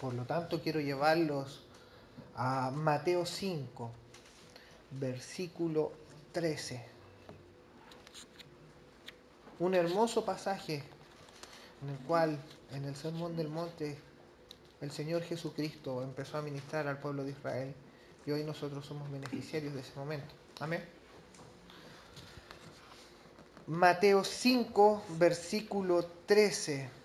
Por lo tanto, quiero llevarlos a Mateo 5, versículo 13. Un hermoso pasaje en el cual en el Sermón del Monte el Señor Jesucristo empezó a ministrar al pueblo de Israel y hoy nosotros somos beneficiarios de ese momento. Amén. Mateo 5, versículo 13.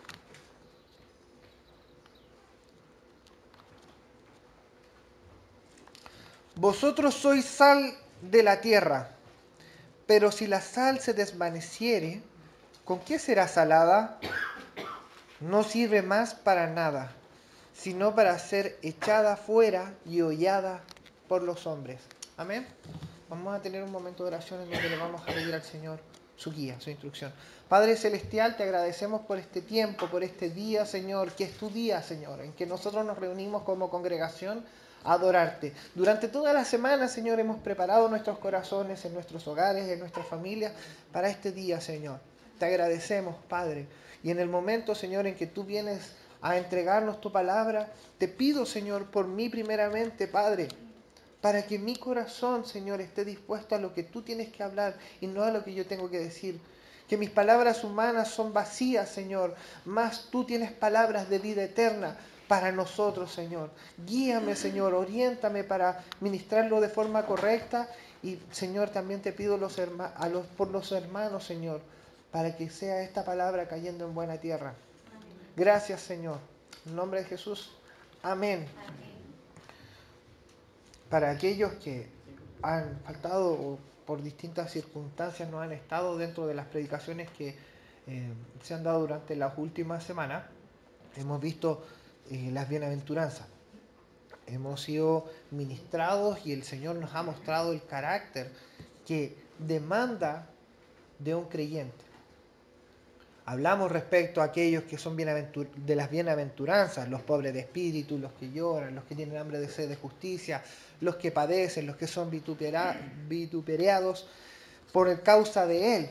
Vosotros sois sal de la tierra, pero si la sal se desvaneciere, ¿con qué será salada? No sirve más para nada, sino para ser echada fuera y hollada por los hombres. Amén. Vamos a tener un momento de oración en donde le vamos a pedir al Señor su guía, su instrucción. Padre Celestial, te agradecemos por este tiempo, por este día, Señor, que es tu día, Señor, en que nosotros nos reunimos como congregación adorarte. Durante toda la semana, Señor, hemos preparado nuestros corazones en nuestros hogares, en nuestras familias, para este día, Señor. Te agradecemos, Padre. Y en el momento, Señor, en que tú vienes a entregarnos tu palabra, te pido, Señor, por mí primeramente, Padre, para que mi corazón, Señor, esté dispuesto a lo que tú tienes que hablar y no a lo que yo tengo que decir. Que mis palabras humanas son vacías, Señor, más tú tienes palabras de vida eterna para nosotros, Señor. Guíame, Señor, oriéntame para ministrarlo de forma correcta y, Señor, también te pido a los, por los hermanos, Señor, para que sea esta palabra cayendo en buena tierra. Gracias, Señor. En nombre de Jesús. Amén para aquellos que han faltado o por distintas circunstancias no han estado dentro de las predicaciones que eh, se han dado durante las últimas semanas, hemos visto eh, las bienaventuranzas. Hemos sido ministrados y el Señor nos ha mostrado el carácter que demanda de un creyente. Hablamos respecto a aquellos que son de las bienaventuranzas, los pobres de espíritu, los que lloran, los que tienen hambre de sed de justicia, los que padecen, los que son vituperados por causa de Él,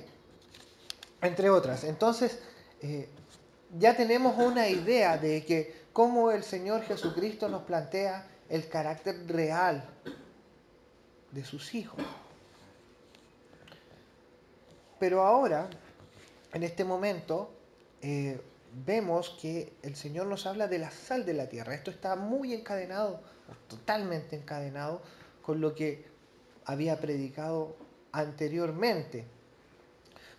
entre otras. Entonces, eh, ya tenemos una idea de que cómo el Señor Jesucristo nos plantea el carácter real de sus hijos. Pero ahora en este momento eh, vemos que el Señor nos habla de la sal de la tierra. Esto está muy encadenado, totalmente encadenado con lo que había predicado anteriormente.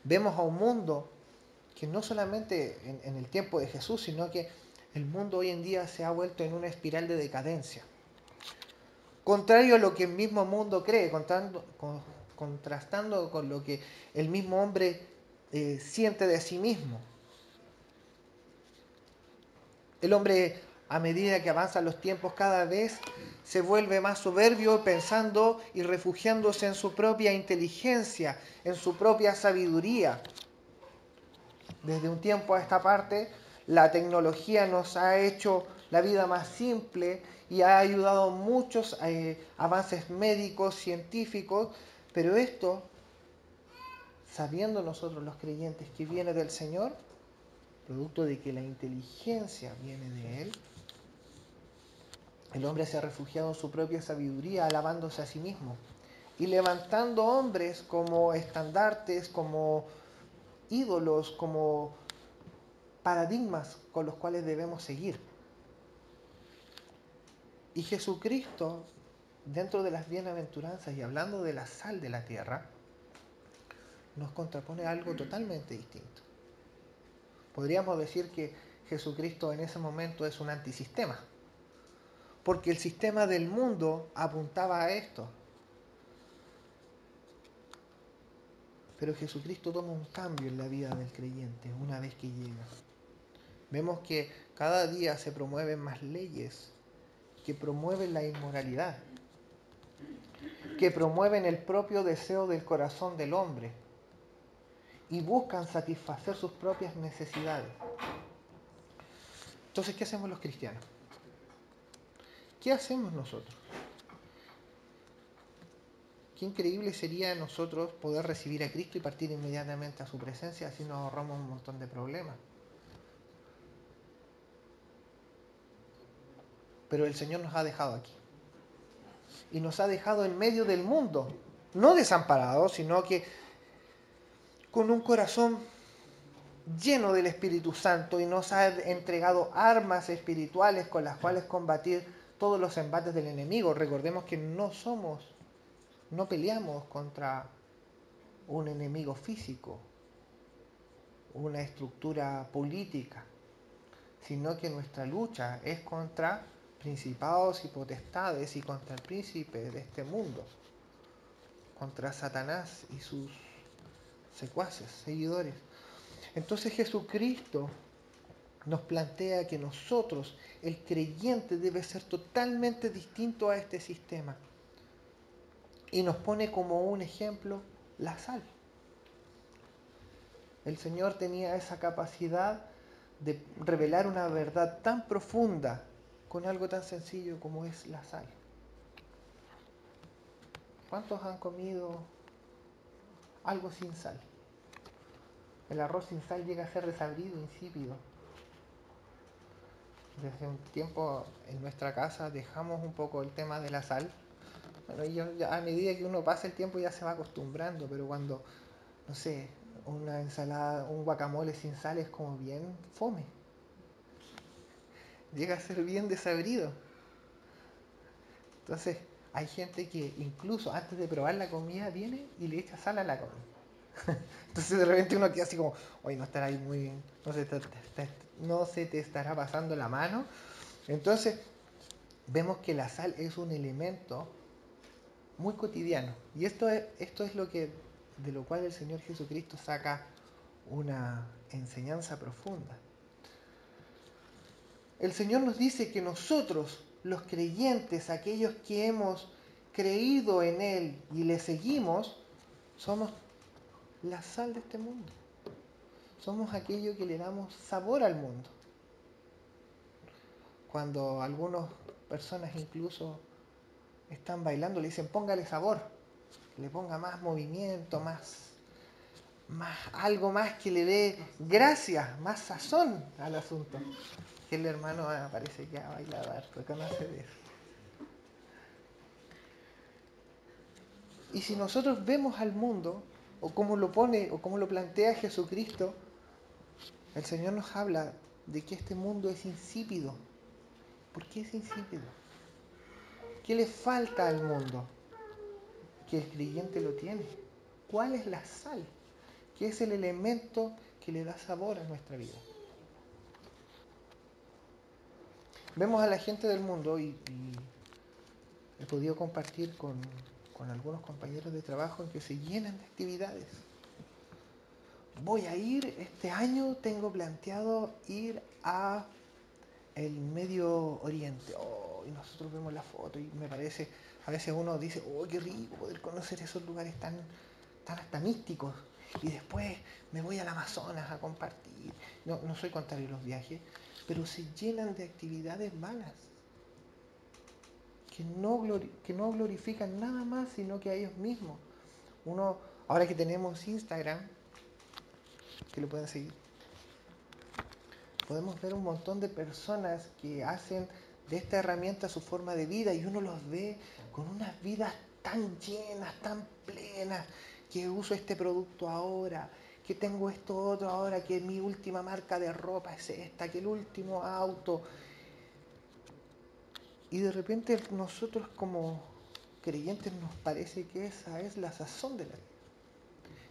Vemos a un mundo que no solamente en, en, el tiempo de Jesús, sino que el mundo hoy en día se ha vuelto en una espiral de decadencia. Contrario a lo que el mismo mundo cree, contrastando con lo que el mismo hombre eh, siente de sí mismo. El hombre, a medida que avanzan los tiempos, cada vez se vuelve más soberbio pensando y refugiándose en su propia inteligencia, en su propia sabiduría. Desde un tiempo a esta parte, la tecnología nos ha hecho la vida más simple y ha ayudado muchos eh, avances médicos, científicos, pero esto sabiendo nosotros los creyentes que viene del Señor, producto de que la inteligencia viene de Él, el hombre se ha refugiado en su propia sabiduría, alabándose a sí mismo y levantando hombres como estandartes, como ídolos, como paradigmas con los cuales debemos seguir. Y Jesucristo, dentro de las bienaventuranzas y hablando de la sal de la tierra, nos contrapone algo totalmente distinto. Podríamos decir que Jesucristo en ese momento es un antisistema, porque el sistema del mundo apuntaba a esto. Pero Jesucristo toma un cambio en la vida del creyente una vez que llega. Vemos que cada día se promueven más leyes que promueven la inmoralidad, que promueven el propio deseo del corazón del hombre, y buscan satisfacer sus propias necesidades. Entonces, ¿qué hacemos los cristianos? ¿Qué hacemos nosotros? Qué increíble sería nosotros poder recibir a Cristo y partir inmediatamente a su presencia, así nos ahorramos un montón de problemas. Pero el Señor nos ha dejado aquí. Y nos ha dejado en medio del mundo, no desamparados, sino que con un corazón lleno del Espíritu Santo y nos ha entregado armas espirituales con las cuales combatir todos los embates del enemigo. Recordemos que no somos, no peleamos contra un enemigo físico, una estructura política, sino que nuestra lucha es contra principados y potestades y contra el príncipe de este mundo, contra Satanás y sus secuaces, seguidores. Entonces Jesucristo nos plantea que nosotros, el creyente, debe ser totalmente distinto a este sistema. Y nos pone como un ejemplo la sal. El Señor tenía esa capacidad de revelar una verdad tan profunda con algo tan sencillo como es la sal. ¿Cuántos han comido algo sin sal? El arroz sin sal llega a ser desabrido, insípido. Desde un tiempo en nuestra casa dejamos un poco el tema de la sal. Bueno, a medida que uno pasa el tiempo ya se va acostumbrando, pero cuando, no sé, una ensalada, un guacamole sin sal es como bien fome. Llega a ser bien desabrido. Entonces, hay gente que incluso antes de probar la comida viene y le echa sal a la comida. Entonces de repente uno queda así como, oye, no estará ahí muy, no se, te, no se te estará pasando la mano. Entonces vemos que la sal es un elemento muy cotidiano. Y esto es, esto es lo que, de lo cual el Señor Jesucristo saca una enseñanza profunda. El Señor nos dice que nosotros, los creyentes, aquellos que hemos creído en Él y le seguimos, somos la sal de este mundo. Somos aquello que le damos sabor al mundo. Cuando algunas personas incluso están bailando, le dicen póngale sabor, le ponga más movimiento, más, más algo más que le dé gracia, más sazón al asunto. El hermano parece que ha bailado reconoce de eso. Y si nosotros vemos al mundo o como lo pone o como lo plantea Jesucristo, el Señor nos habla de que este mundo es insípido. ¿Por qué es insípido? ¿Qué le falta al mundo? Que el creyente lo tiene. ¿Cuál es la sal? ¿Qué es el elemento que le da sabor a nuestra vida? Vemos a la gente del mundo y, he podido compartir con, con algunos compañeros de trabajo en que se llenan de actividades. Voy a ir, este año tengo planteado ir a el Medio Oriente. Oh, y nosotros vemos la foto y me parece, a veces uno dice, oh, qué rico poder conocer esos lugares tan, tan hasta místicos. Y después me voy al Amazonas a compartir. No, no soy contrario a los viajes, pero se llenan de actividades malas que no, que no glorifican nada más sino que a ellos mismos. Uno, ahora que tenemos Instagram, que lo pueden seguir, podemos ver un montón de personas que hacen de esta herramienta su forma de vida y uno los ve con unas vidas tan llenas, tan plenas, que uso este producto ahora, que tengo esto otro ahora, que mi última marca de ropa es esta, que el último auto, y de repente nosotros como creyentes nos parece que esa es la sazón de la vida.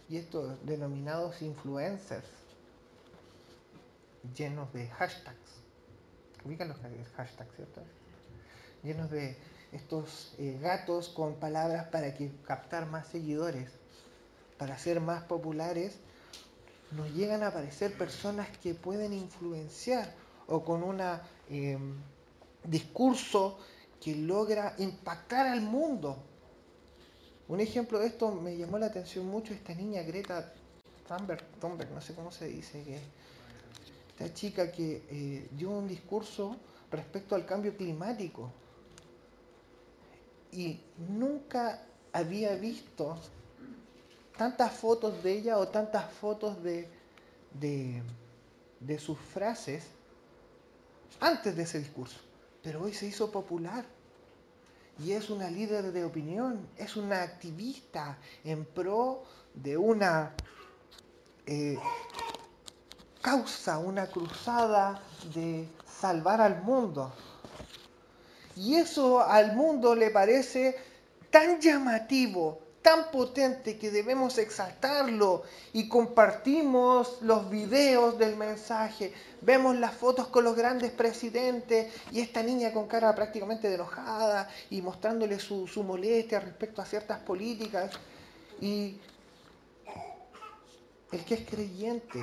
Y estos denominados influencers, llenos de hashtags, ubican los hashtags, ¿cierto? Llenos de estos eh, gatos con palabras para que captar más seguidores, para ser más populares, nos llegan a aparecer personas que pueden influenciar o con una em, discurso que logra impactar al mundo. Un ejemplo de esto me llamó la atención mucho esta niña Greta Thunberg, Thunberg no sé cómo se dice, que esta chica que eh, dio un discurso respecto al cambio climático y nunca había visto tantas fotos de ella o tantas fotos de, de, sus frases antes de ese discurso pero hoy se hizo popular. Y es una líder de opinión, es una activista en pro de una eh, causa, una cruzada de salvar al mundo. Y eso al mundo le parece tan llamativo, tan potente que debemos exaltarlo y compartimos los videos del mensaje, vemos las fotos con los grandes presidentes y esta niña con cara prácticamente de enojada y mostrándole su, su molestia respecto a ciertas políticas. Y el que es creyente,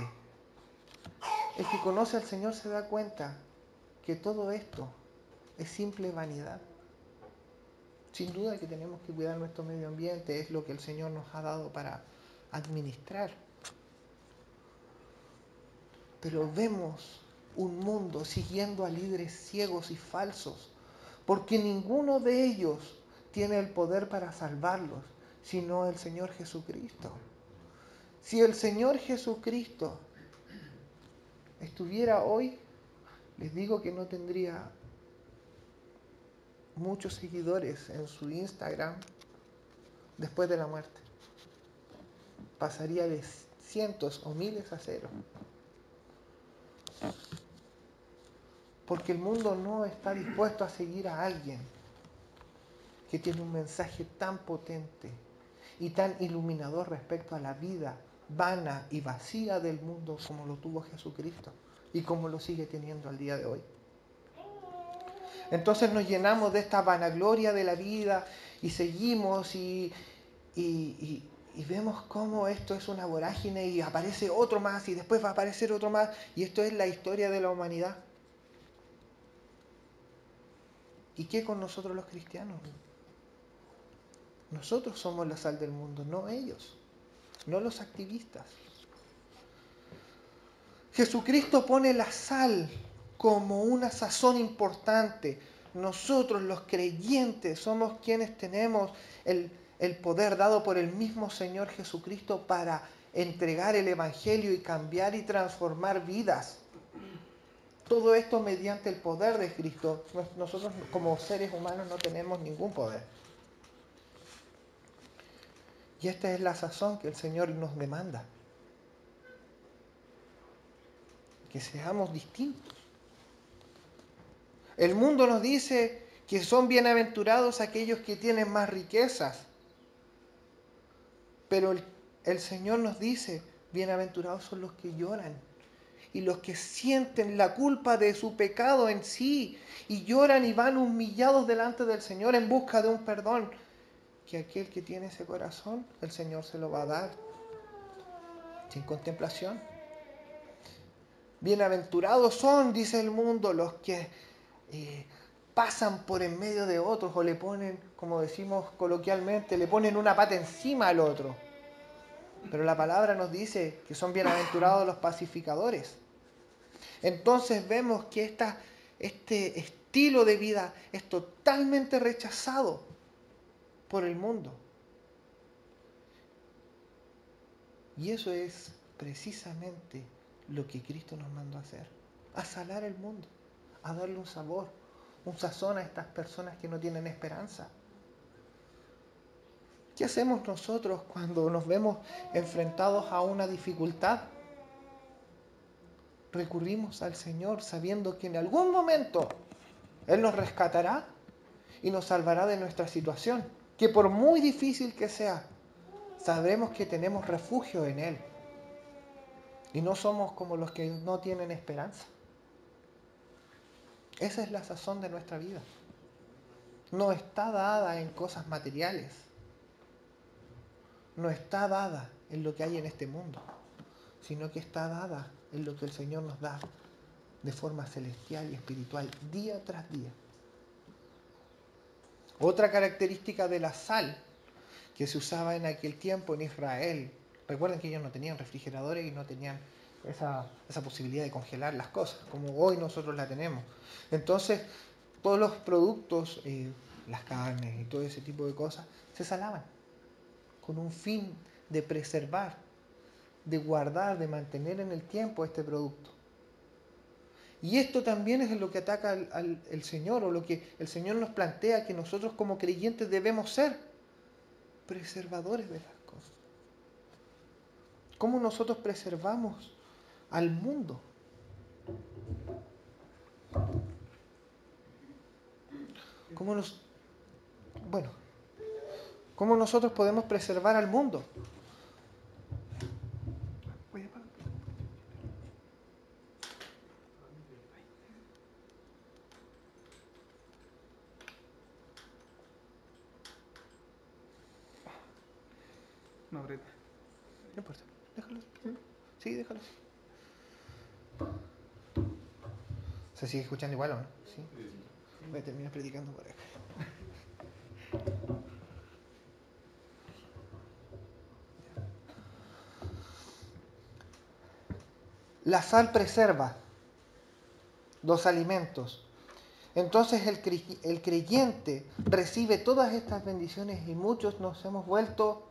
el que conoce al Señor se da cuenta que todo esto es simple vanidad. Sin duda que tenemos que cuidar nuestro medio ambiente, es lo que el Señor nos ha dado para administrar. Pero vemos un mundo siguiendo a líderes ciegos y falsos, porque ninguno de ellos tiene el poder para salvarlos, sino el Señor Jesucristo. Si el Señor Jesucristo estuviera hoy, les digo que no tendría muchos seguidores en su Instagram después de la muerte. Pasaría de cientos o miles a cero. Porque el mundo no está dispuesto a seguir a alguien que tiene un mensaje tan potente y tan iluminador respecto a la vida vana y vacía del mundo como lo tuvo Jesucristo y como lo sigue teniendo al día de hoy. Entonces nos llenamos de esta vanagloria de la vida y seguimos y, y, vemos cómo esto es una vorágine y aparece otro más y después va a aparecer otro más y esto es la historia de la humanidad. ¿Y qué con nosotros los cristianos? Nosotros somos la sal del mundo, no ellos, no los activistas. Jesucristo pone la sal como una sazón importante. Nosotros los creyentes somos quienes tenemos el, poder dado por el mismo Señor Jesucristo para entregar el Evangelio y cambiar y transformar vidas. Todo esto mediante el poder de Cristo. Nosotros como seres humanos no tenemos ningún poder. Y esta es la sazón que el Señor nos demanda. Que seamos distintos. El mundo nos dice que son bienaventurados aquellos que tienen más riquezas. Pero el, Señor nos dice, bienaventurados son los que lloran y los que sienten la culpa de su pecado en sí y lloran y van humillados delante del Señor en busca de un perdón, que aquel que tiene ese corazón, el Señor se lo va a dar sin contemplación. Bienaventurados son, dice el mundo, los que eh, pasan por en medio de otros o le ponen, como decimos coloquialmente, le ponen una pata encima al otro. Pero la palabra nos dice que son bienaventurados los pacificadores. Entonces vemos que esta, este estilo de vida es totalmente rechazado por el mundo. Y eso es precisamente lo que Cristo nos mandó a hacer, a salar el mundo a darle un sabor, un sazón a estas personas que no tienen esperanza. ¿Qué hacemos nosotros cuando nos vemos enfrentados a una dificultad? Recurrimos al Señor sabiendo que en algún momento Él nos rescatará y nos salvará de nuestra situación, que por muy difícil que sea, sabremos que tenemos refugio en Él. Y no somos como los que no tienen esperanza. Esa es la sazón de nuestra vida. No está dada en cosas materiales. No está dada en lo que hay en este mundo, sino que está dada en lo que el Señor nos da de forma celestial y espiritual, día tras día. Otra característica de la sal que se usaba en aquel tiempo en Israel, recuerden que ellos no tenían refrigeradores y no tenían esa, posibilidad de congelar las cosas, como hoy nosotros la tenemos. Entonces, todos los productos, eh, las carnes y todo ese tipo de cosas, se salaban con un fin de preservar, de guardar, de mantener en el tiempo este producto. Y esto también es lo que ataca al, el Señor o lo que el Señor nos plantea que nosotros como creyentes debemos ser preservadores de las cosas. ¿Cómo nosotros preservamos al mundo? ¿Cómo nos, bueno, cómo nosotros podemos preservar al mundo? No, Breta. No importa, déjalo. Sí, déjalo. ¿Se sigue escuchando igual o no? Sí. Voy a terminar predicando por acá. La sal preserva los alimentos. Entonces el, el creyente recibe todas estas bendiciones y muchos nos hemos vuelto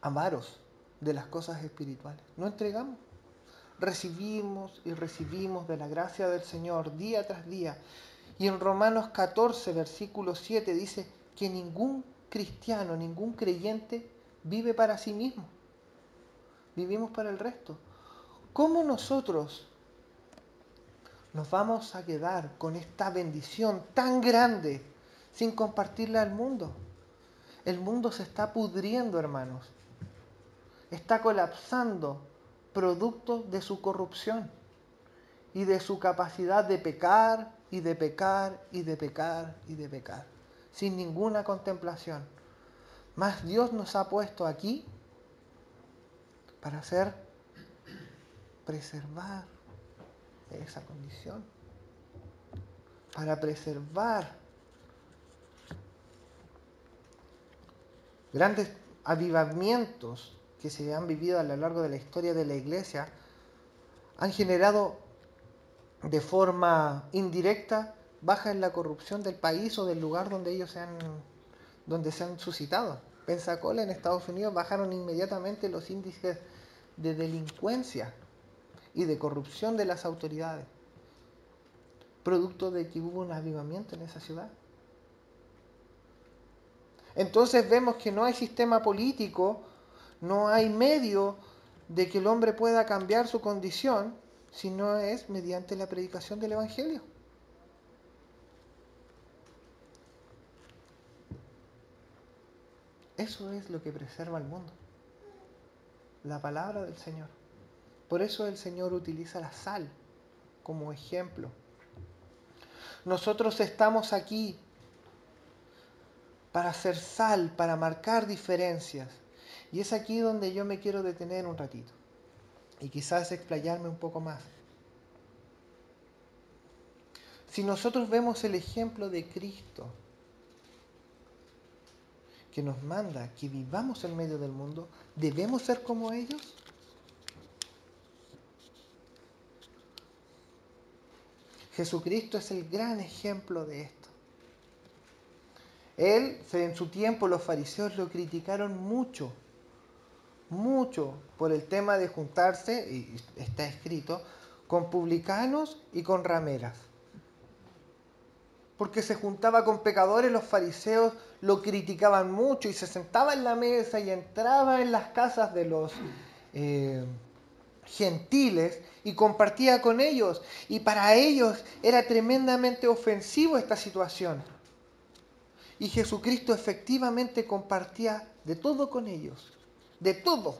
amaros de las cosas espirituales. No entregamos. Recibimos y recibimos de la gracia del Señor día tras día. Y en Romanos 14, versículo 7 dice que ningún cristiano, ningún creyente vive para sí mismo. Vivimos para el resto. ¿Cómo nosotros nos vamos a quedar con esta bendición tan grande sin compartirla al mundo? El mundo se está pudriendo, hermanos está colapsando producto de su corrupción y de su capacidad de pecar y de pecar y de pecar y de pecar, sin ninguna contemplación. Mas Dios nos ha puesto aquí para hacer preservar esa condición, para preservar grandes avivamientos que se han vivido a lo largo de la historia de la iglesia han generado de forma indirecta baja en la corrupción del país o del lugar donde ellos se han, donde se han suscitado. Pensacola en Estados Unidos bajaron inmediatamente los índices de delincuencia y de corrupción de las autoridades, producto de que hubo un avivamiento en esa ciudad. Entonces vemos que no hay sistema político no hay medio de que el hombre pueda cambiar su condición si no es mediante la predicación del Evangelio. Eso es lo que preserva al mundo. La palabra del Señor. Por eso el Señor utiliza la sal como ejemplo. Nosotros estamos aquí para hacer sal, para marcar diferencias. Y es aquí donde yo me quiero detener un ratito y quizás explayarme un poco más. Si nosotros vemos el ejemplo de Cristo, que nos manda que vivamos en medio del mundo, ¿debemos ser como ellos? Jesucristo es el gran ejemplo de esto. Él, en su tiempo, los fariseos lo criticaron mucho mucho por el tema de juntarse, y está escrito, con publicanos y con rameras. Porque se juntaba con pecadores, los fariseos lo criticaban mucho y se sentaba en la mesa y entraba en las casas de los eh, gentiles y compartía con ellos. Y para ellos era tremendamente ofensivo esta situación. Y Jesucristo efectivamente compartía de todo con ellos de todo,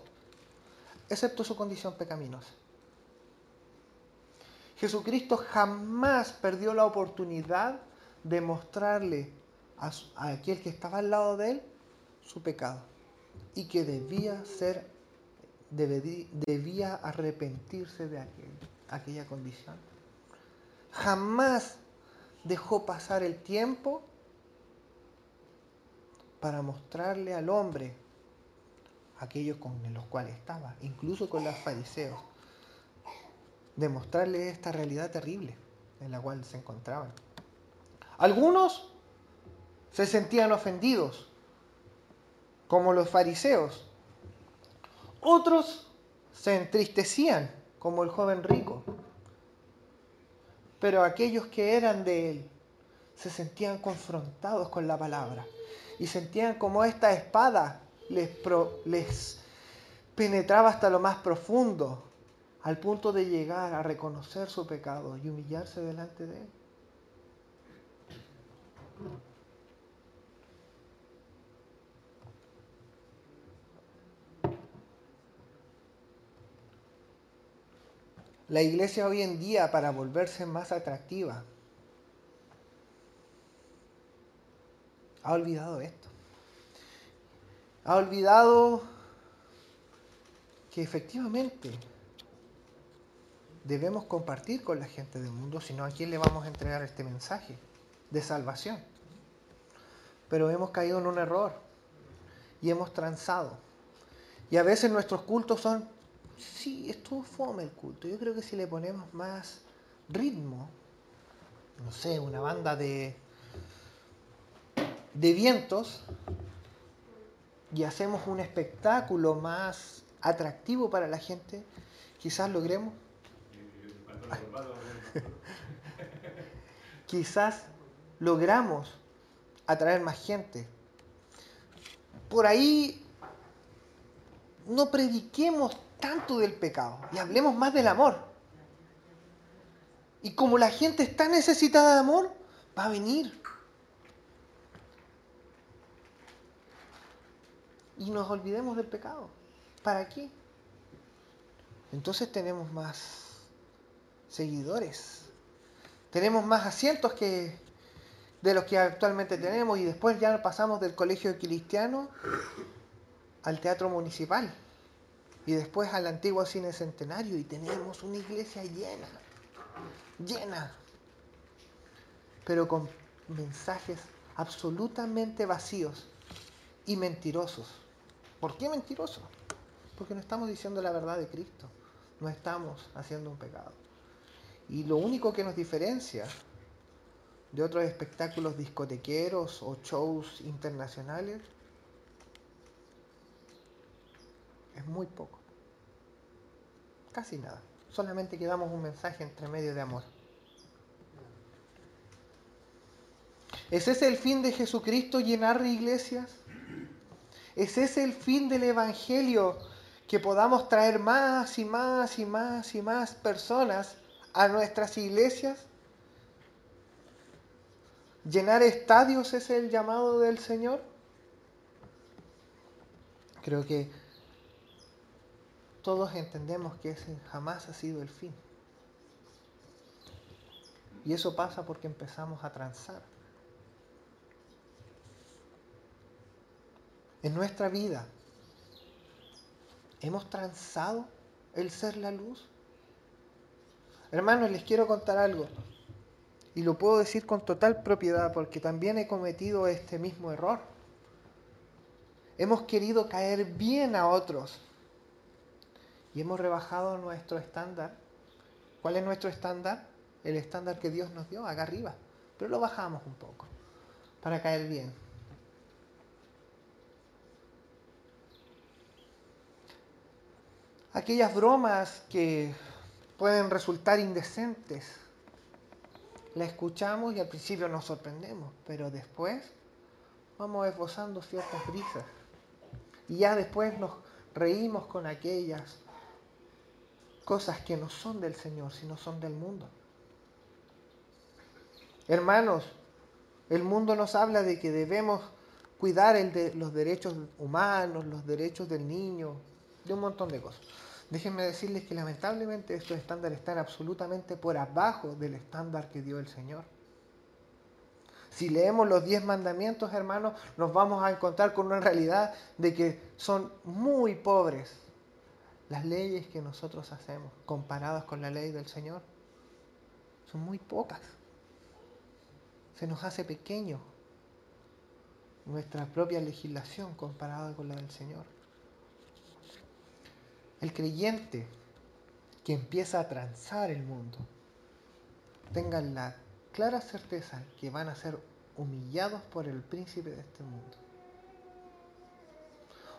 excepto su condición pecaminosa. Jesucristo jamás perdió la oportunidad de mostrarle a, aquel que estaba al lado de él su pecado y que debía ser, debía arrepentirse de aquella condición. Jamás dejó pasar el tiempo para mostrarle al hombre aquellos con los cuales estaba, incluso con los fariseos, demostrarle esta realidad terrible en la cual se encontraban. Algunos se sentían ofendidos, como los fariseos. Otros se entristecían, como el joven rico. pero aquellos que eran de Él se sentían confrontados con la palabra y sentían como esta espada les, penetraba hasta lo más profundo, al punto de llegar a reconocer su pecado y humillarse delante de Él. La iglesia hoy en día, para volverse más atractiva, ha olvidado esto. Ha olvidado que efectivamente debemos compartir con la gente del mundo, sino a quién le vamos a entregar este mensaje de salvación. Pero hemos caído en un error y hemos transado. Y a veces nuestros cultos son, sí, estuvo fome el culto. Yo creo que si le ponemos más ritmo, no sé, una banda de, de vientos, y hacemos un espectáculo más atractivo para la gente, quizás logremos. quizás logramos atraer más gente. Por ahí no prediquemos tanto del pecado y hablemos más del amor. Y como la gente está necesitada de amor, va a venir. Y nos olvidemos del pecado. ¿Para qué? Entonces tenemos más seguidores. Tenemos más asientos que de los que actualmente tenemos y después ya pasamos del colegio cristiano al teatro municipal y después al antiguo cine centenario y tenemos una iglesia llena, llena, pero con mensajes absolutamente vacíos y mentirosos. ¿Por qué mentirosos? Porque no estamos diciendo la verdad de Cristo, no estamos haciendo un pecado. Y lo único que nos diferencia de otros espectáculos discotequeros o shows internacionales es muy poco. Casi nada. Solamente que damos un mensaje entre medio de amor. ¿Es ese el fin de Jesucristo llenar iglesias? ¿Es ese el fin del Evangelio que podamos traer más y más y más y más personas a nuestras iglesias? ¿Llenar estadios es el llamado del Señor? Creo que todos entendemos que ese jamás ha sido el fin. Y eso pasa porque empezamos a transar. En nuestra vida ¿Hemos transado el ser la luz? Hermanos, les quiero contar algo. Y lo puedo decir con total propiedad porque también he cometido este mismo error. Hemos querido caer bien a otros y hemos rebajado nuestro estándar. ¿Cuál es nuestro estándar? El estándar que Dios nos dio, acá arriba. Pero lo bajamos un poco para caer bien. Aquellas bromas que pueden resultar indecentes. La escuchamos y al principio nos sorprendemos, pero después vamos esbozando ciertas brisas. Y ya después nos reímos con aquellas cosas que no son del Señor, sino son del mundo. Hermanos, el mundo nos habla de que debemos cuidar el de los derechos humanos, los derechos del niño, de un montón de cosas. Déjenme decirles que lamentablemente estos estándares están absolutamente por abajo del estándar que dio el Señor. Si leemos los diez mandamientos, hermanos, nos vamos a encontrar con una realidad de que son muy pobres las leyes que nosotros hacemos comparadas con la ley del Señor. Son muy pocas. Se nos hace pequeño nuestra propia legislación comparada con la del Señor. El creyente que empieza a transar el mundo tenga la clara certeza que van a ser humillados por el príncipe de este mundo.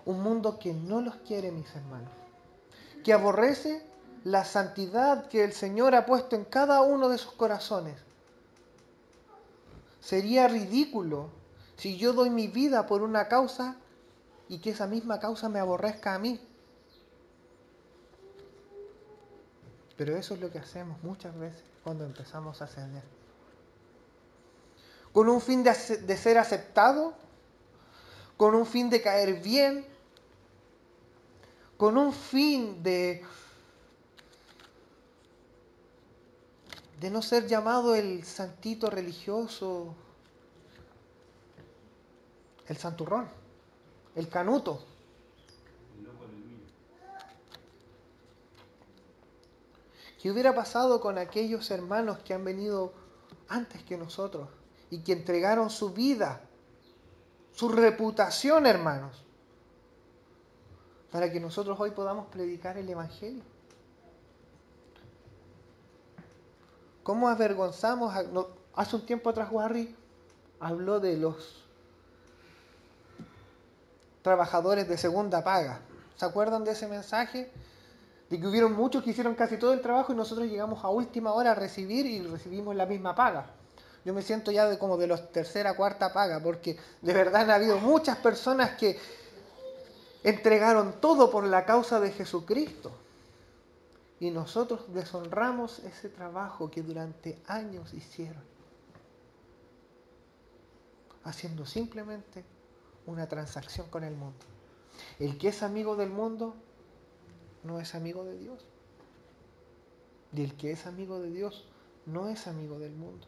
Un mundo que no los quiere, mis hermanos, que aborrece la santidad que el Señor ha puesto en cada uno de sus corazones. Sería ridículo si yo doy mi vida por una causa y que esa misma causa me aborrezca a mí. Pero eso es lo que hacemos muchas veces cuando empezamos a ceder. Con un fin de, ser aceptado, con un fin de caer bien, con un fin de, de no ser llamado el santito religioso, el santurrón, el canuto. ¿Qué hubiera pasado con aquellos hermanos que han venido antes que nosotros y que entregaron su vida, su reputación, hermanos, para que nosotros hoy podamos predicar el Evangelio? ¿Cómo avergonzamos? hace un tiempo atrás Warry habló de los trabajadores de segunda paga. ¿Se acuerdan de ese mensaje? De que hubieron muchos que hicieron casi todo el trabajo y nosotros llegamos a última hora a recibir y recibimos la misma paga. Yo me siento ya de como de los tercera, cuarta paga, porque de verdad han habido muchas personas que entregaron todo por la causa de Jesucristo. Y nosotros deshonramos ese trabajo que durante años hicieron, haciendo simplemente una transacción con el mundo. El que es amigo del mundo no es amigo de Dios. Y el que es amigo de Dios no es amigo del mundo.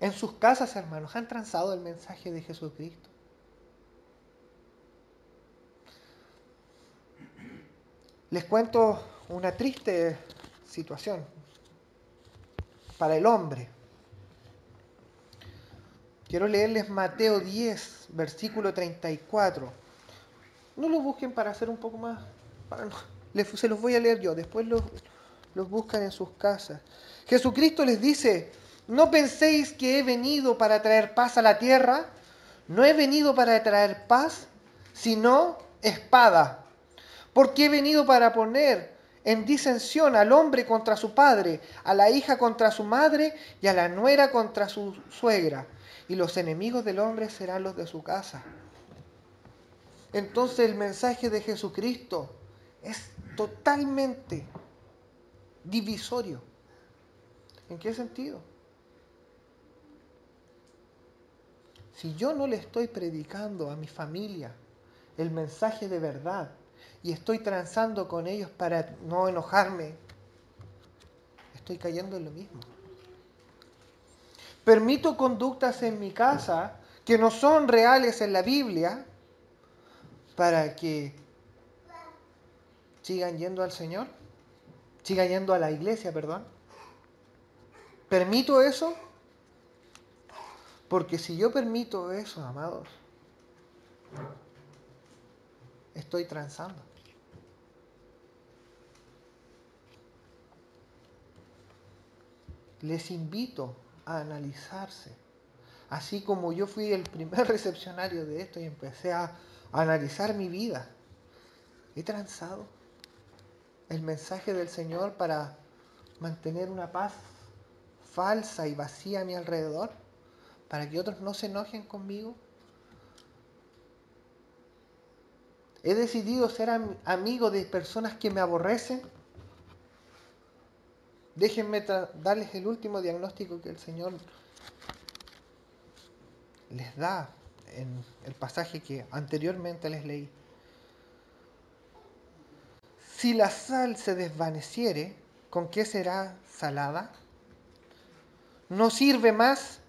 En sus casas, hermanos, han transado el mensaje de Jesucristo. Les cuento una triste situación para el hombre. Quiero leerles Mateo 10, versículo 34. No lo busquen para hacer un poco más... se los voy a leer yo, después los, los buscan en sus casas. Jesucristo les dice, no penséis que he venido para traer paz a la tierra, no he venido para traer paz, sino espada. Porque he venido para poner en disensión al hombre contra su padre, a la hija contra su madre y a la nuera contra su suegra. Y los enemigos del hombre serán los de su casa. Entonces el mensaje de Jesucristo es totalmente divisorio. ¿En qué sentido? Si yo no le estoy predicando a mi familia el mensaje de verdad y estoy transando con ellos para no enojarme, estoy cayendo en lo mismo. Permito conductas en mi casa que no son reales en la Biblia para que sigan yendo al Señor, sigan yendo a la iglesia, perdón. ¿Permito eso? Porque si yo permito eso, amados, estoy transando. Les invito a analizarse. Así como yo fui el primer recepcionario de esto y empecé a analizar mi vida. ¿He transado el mensaje del Señor para mantener una paz falsa y vacía a mi alrededor? ¿Para que otros no se enojen conmigo? ¿He decidido ser amigo de personas que me aborrecen? Déjenme darles el último diagnóstico que el Señor les da en el pasaje que anteriormente les leí. Si la sal se desvaneciere, ¿con qué será salada? No sirve más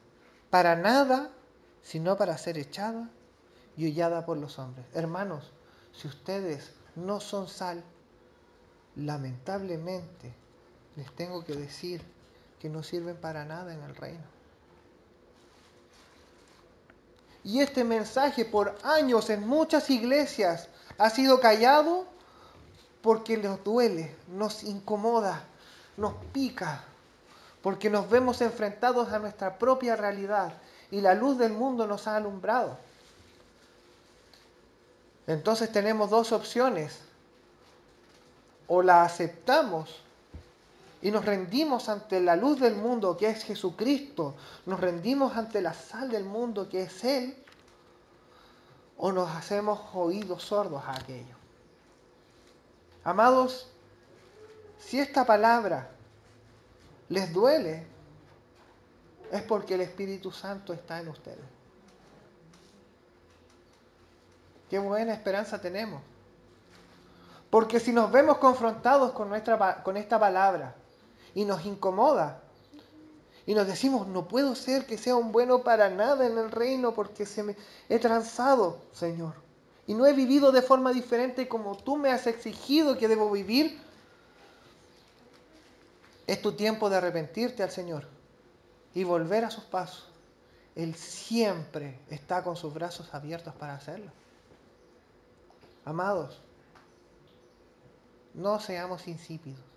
para nada, sino para ser echada y hollada por los hombres. Hermanos, si ustedes no son sal, lamentablemente les tengo que decir que no sirven para nada en el reino. Y este mensaje por años en muchas iglesias ha sido callado porque nos duele, nos incomoda, nos pica, porque nos vemos enfrentados a nuestra propia realidad y la luz del mundo nos ha alumbrado. Entonces tenemos dos opciones. o la aceptamos y nos rendimos ante la luz del mundo que es Jesucristo, nos rendimos ante la sal del mundo que es Él, o nos hacemos oídos sordos a aquello. Amados, si esta palabra les duele, es porque el Espíritu Santo está en ustedes. Qué buena esperanza tenemos. Porque si nos vemos confrontados con, nuestra, con esta palabra y nos incomoda, y nos decimos, no puedo ser que sea un bueno para nada en el reino porque se me he transado, Señor. Y no he vivido de forma diferente como tú me has exigido que debo vivir. Es tu tiempo de arrepentirte al Señor y volver a sus pasos. Él siempre está con sus brazos abiertos para hacerlo. Amados, no seamos insípidos.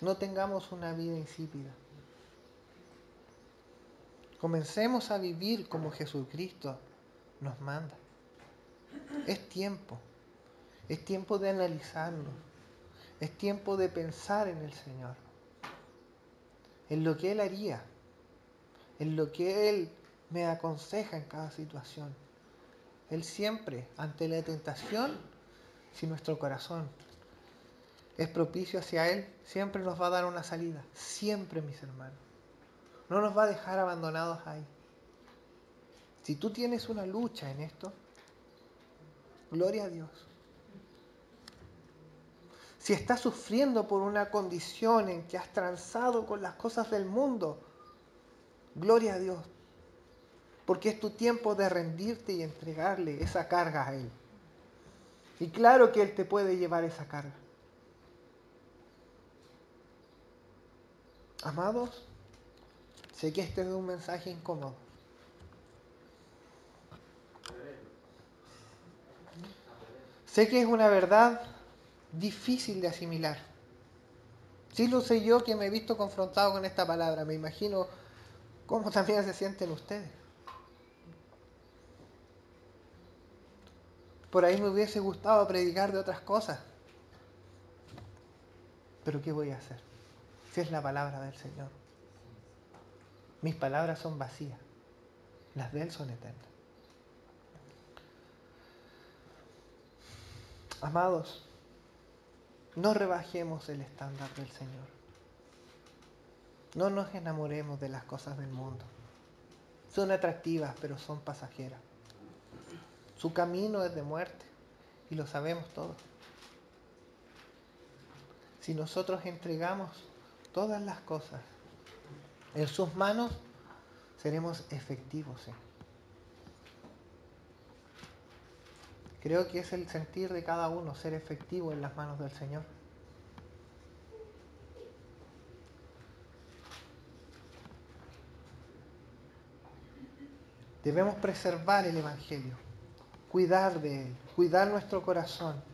No tengamos una vida insípida. Comencemos a vivir como Jesucristo nos manda. Es tiempo. Es tiempo de analizarnos. Es tiempo de pensar en el Señor. En lo que Él haría. En lo que Él me aconseja en cada situación. Él siempre, ante la tentación, si nuestro corazón es propicio hacia Él, siempre nos va a dar una salida. Siempre, mis hermanos. No nos va a dejar abandonados ahí. Si tú tienes una lucha en esto, gloria a Dios. Si estás sufriendo por una condición en que has transado con las cosas del mundo, gloria a Dios. Porque es tu tiempo de rendirte y entregarle esa carga a Él. Y claro que Él te puede llevar esa carga. Amados, Sé que este es un mensaje incómodo. Sé que es una verdad difícil de asimilar. Sí lo sé yo que me he visto confrontado con esta palabra. Me imagino cómo también se sienten ustedes. Por ahí me hubiese gustado predicar de otras cosas. Pero ¿qué voy a hacer? Si es la palabra del Señor. Mis palabras son vacías, las de Él son eternas. Amados, no rebajemos el estándar del Señor. No nos enamoremos de las cosas del mundo. Son atractivas, pero son pasajeras. Su camino es de muerte y lo sabemos todos. Si nosotros entregamos todas las cosas en sus manos seremos efectivos. Creo que es el sentir de cada uno ser efectivo en las manos del Señor. Debemos preservar el Evangelio, cuidar de él, cuidar nuestro corazón.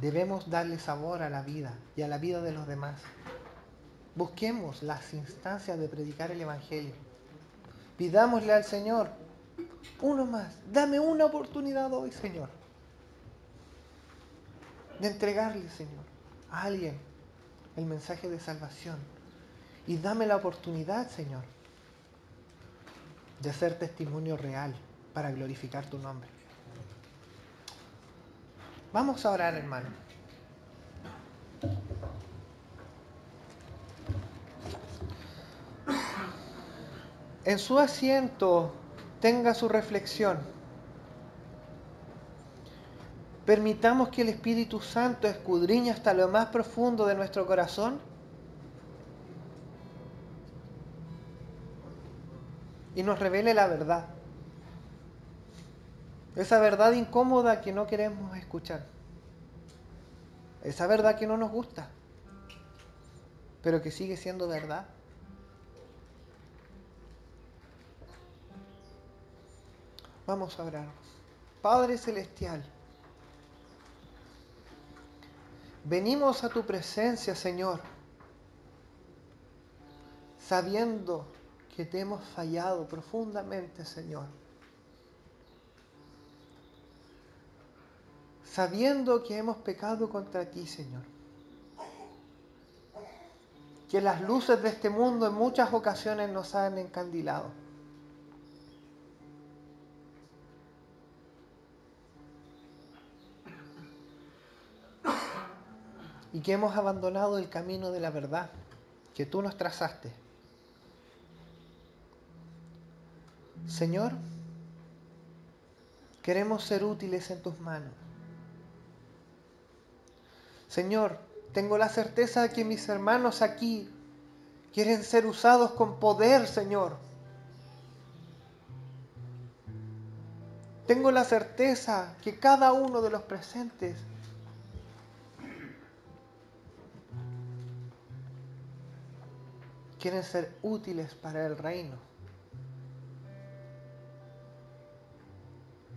Debemos darle sabor a la vida y a la vida de los demás. Busquemos las instancias de predicar el Evangelio. Pidámosle al Señor, uno más, dame una oportunidad hoy, Señor, de entregarle, Señor, a alguien el mensaje de salvación. Y dame la oportunidad, Señor, de hacer testimonio real para glorificar tu nombre. Vamos a orar, hermano. En su asiento tenga su reflexión. Permitamos que el Espíritu Santo escudriñe hasta lo más profundo de nuestro corazón y nos revele la verdad. Esa verdad incómoda que no queremos escuchar. Esa verdad que no nos gusta, pero que sigue siendo verdad. Vamos a orar. Padre Celestial, venimos a tu presencia, Señor, sabiendo que te hemos fallado profundamente, Señor. Sabiendo que hemos pecado contra ti, Señor. Que las luces de este mundo en muchas ocasiones nos han encandilado. Y que hemos abandonado el camino de la verdad que tú nos trazaste. Señor, queremos ser útiles en tus manos. Señor, tengo la certeza de que mis hermanos aquí quieren ser usados con poder, Señor. Tengo la certeza que cada uno de los presentes quieren ser útiles para el reino.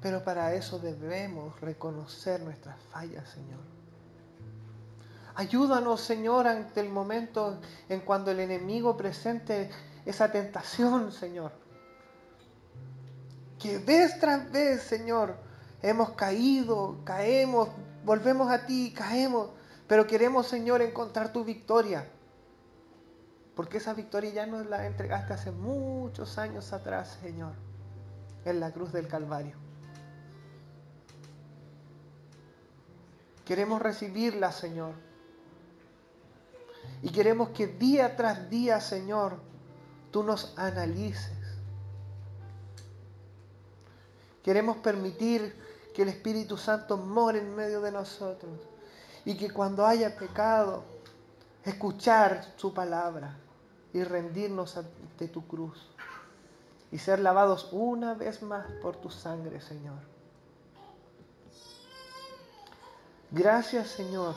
Pero para eso debemos reconocer nuestras fallas, Señor. Ayúdanos, Señor, ante el momento en cuando el enemigo presente esa tentación, Señor. Que vez tras vez, Señor, hemos caído, caemos, volvemos a ti, caemos, pero queremos, Señor, encontrar tu victoria. Porque esa victoria ya nos la entregaste hace muchos años atrás, Señor, en la cruz del Calvario. Queremos recibirla, Señor. Y queremos que día tras día, Señor, tú nos analices. Queremos permitir que el Espíritu Santo more en medio de nosotros. Y que cuando haya pecado, escuchar su palabra y rendirnos ante tu cruz. Y ser lavados una vez más por tu sangre, Señor. Gracias Señor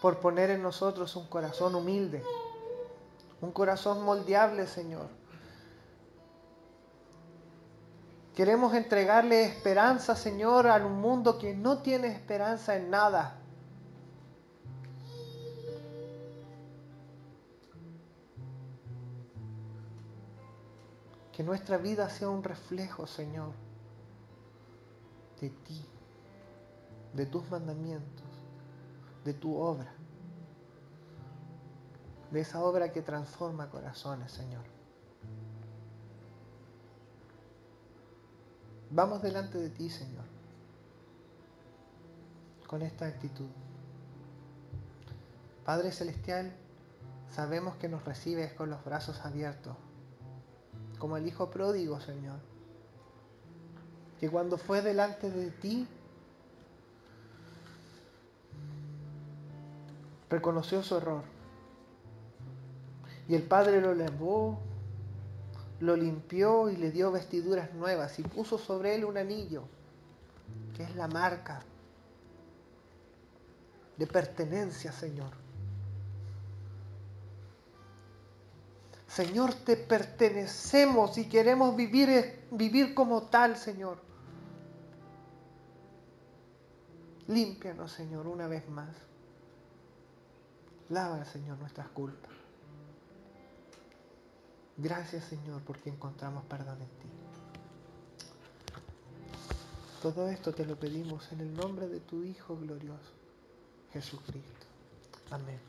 por poner en nosotros un corazón humilde, un corazón moldeable Señor. Queremos entregarle esperanza Señor a un mundo que no tiene esperanza en nada. Que nuestra vida sea un reflejo Señor de ti de tus mandamientos, de tu obra, de esa obra que transforma corazones, Señor. Vamos delante de ti, Señor, con esta actitud. Padre Celestial, sabemos que nos recibes con los brazos abiertos, como el Hijo pródigo, Señor, que cuando fue delante de ti, reconoció su error. Y el Padre lo lavó, lo limpió y le dio vestiduras nuevas y puso sobre él un anillo, que es la marca de pertenencia, Señor. Señor, te pertenecemos y queremos vivir, vivir como tal, Señor. Límpianos, Señor, una vez más. Lava, Señor, nuestras culpas. Gracias, Señor, porque encontramos perdón en ti. Todo esto te lo pedimos en el nombre de tu Hijo glorioso, Jesucristo. Amén.